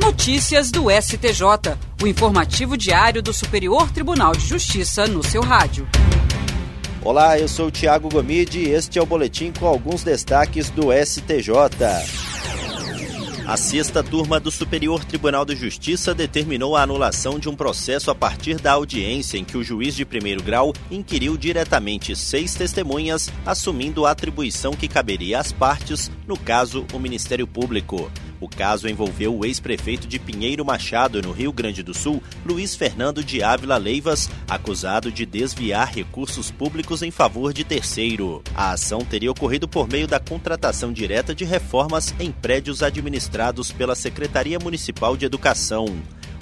Notícias do STJ, o informativo diário do Superior Tribunal de Justiça no seu rádio. Olá, eu sou o Tiago Gomide e este é o boletim com alguns destaques do STJ. A sexta turma do Superior Tribunal de Justiça determinou a anulação de um processo a partir da audiência em que o juiz de primeiro grau inquiriu diretamente seis testemunhas, assumindo a atribuição que caberia às partes, no caso, o Ministério Público. O caso envolveu o ex-prefeito de Pinheiro Machado, no Rio Grande do Sul, Luiz Fernando de Ávila Leivas, acusado de desviar recursos públicos em favor de terceiro. A ação teria ocorrido por meio da contratação direta de reformas em prédios administrados pela Secretaria Municipal de Educação.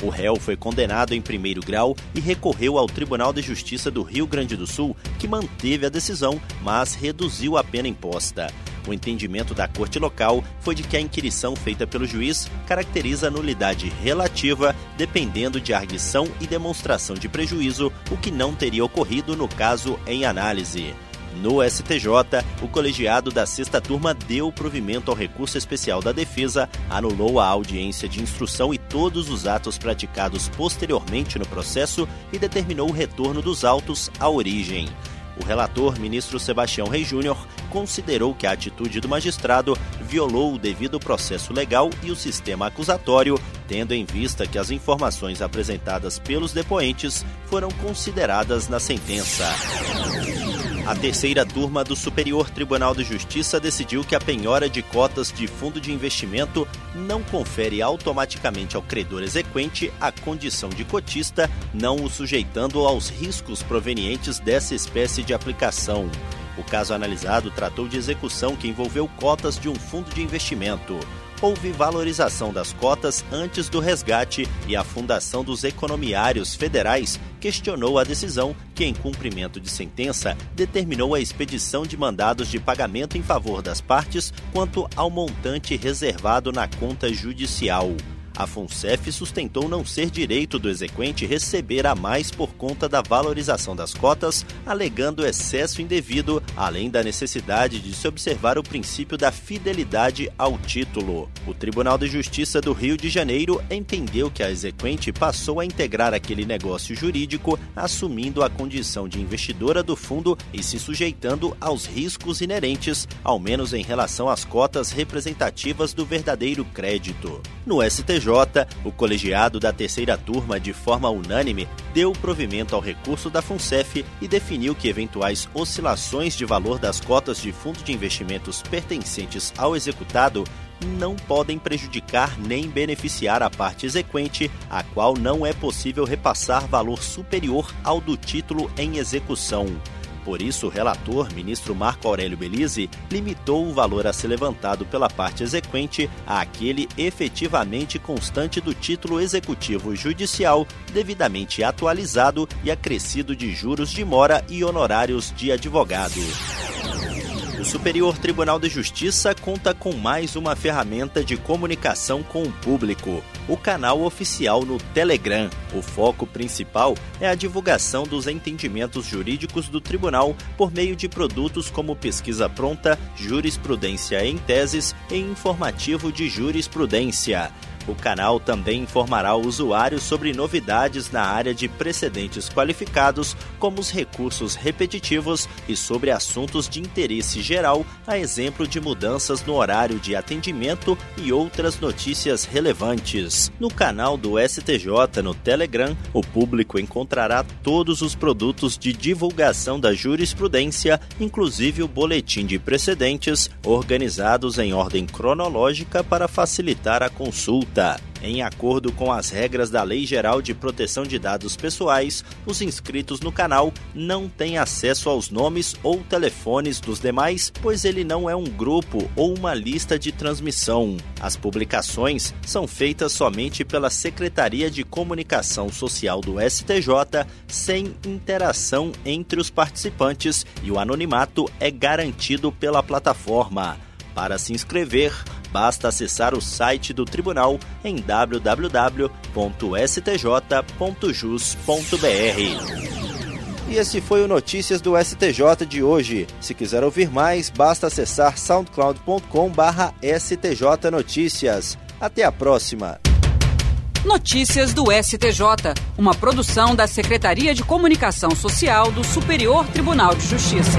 O réu foi condenado em primeiro grau e recorreu ao Tribunal de Justiça do Rio Grande do Sul, que manteve a decisão, mas reduziu a pena imposta. O entendimento da corte local foi de que a inquirição feita pelo juiz caracteriza nulidade relativa, dependendo de arguição e demonstração de prejuízo, o que não teria ocorrido no caso em análise. No STJ, o colegiado da sexta turma deu provimento ao recurso especial da defesa, anulou a audiência de instrução e todos os atos praticados posteriormente no processo e determinou o retorno dos autos à origem. O relator, ministro Sebastião Rei Júnior, considerou que a atitude do magistrado violou o devido processo legal e o sistema acusatório, tendo em vista que as informações apresentadas pelos depoentes foram consideradas na sentença. A terceira turma do Superior Tribunal de Justiça decidiu que a penhora de cotas de fundo de investimento não confere automaticamente ao credor exequente a condição de cotista, não o sujeitando aos riscos provenientes dessa espécie de aplicação. O caso analisado tratou de execução que envolveu cotas de um fundo de investimento houve valorização das cotas antes do resgate e a Fundação dos Economiários Federais questionou a decisão que, em cumprimento de sentença, determinou a expedição de mandados de pagamento em favor das partes quanto ao montante reservado na conta judicial. A FUNCEF sustentou não ser direito do exequente receber a mais por conta da valorização das cotas, alegando excesso indevido, além da necessidade de se observar o princípio da fidelidade ao título. O Tribunal de Justiça do Rio de Janeiro entendeu que a exequente passou a integrar aquele negócio jurídico, assumindo a condição de investidora do fundo e se sujeitando aos riscos inerentes, ao menos em relação às cotas representativas do verdadeiro crédito. No STJ, o colegiado da terceira turma, de forma unânime, deu provimento ao recurso da FUNCEF e definiu que eventuais oscilações de valor das cotas de fundo de investimentos pertencentes ao executado não podem prejudicar nem beneficiar a parte exequente, a qual não é possível repassar valor superior ao do título em execução. Por isso, o relator, ministro Marco Aurélio Belize, limitou o valor a ser levantado pela parte exequente àquele efetivamente constante do título executivo judicial, devidamente atualizado e acrescido de juros de mora e honorários de advogado. O Superior Tribunal de Justiça conta com mais uma ferramenta de comunicação com o público, o canal oficial no Telegram. O foco principal é a divulgação dos entendimentos jurídicos do tribunal por meio de produtos como pesquisa pronta, jurisprudência em teses e informativo de jurisprudência. O canal também informará o usuário sobre novidades na área de precedentes qualificados, como os recursos repetitivos e sobre assuntos de interesse geral, a exemplo de mudanças no horário de atendimento e outras notícias relevantes. No canal do STJ no Telegram, o público encontrará todos os produtos de divulgação da jurisprudência, inclusive o boletim de precedentes, organizados em ordem cronológica para facilitar a consulta. Em acordo com as regras da Lei Geral de Proteção de Dados Pessoais, os inscritos no canal não têm acesso aos nomes ou telefones dos demais, pois ele não é um grupo ou uma lista de transmissão. As publicações são feitas somente pela Secretaria de Comunicação Social do STJ, sem interação entre os participantes, e o anonimato é garantido pela plataforma. Para se inscrever, basta acessar o site do tribunal em www.stj.jus.br. E esse foi o Notícias do STJ de hoje. Se quiser ouvir mais, basta acessar soundcloud.com/stjnoticias. Até a próxima. Notícias do STJ, uma produção da Secretaria de Comunicação Social do Superior Tribunal de Justiça.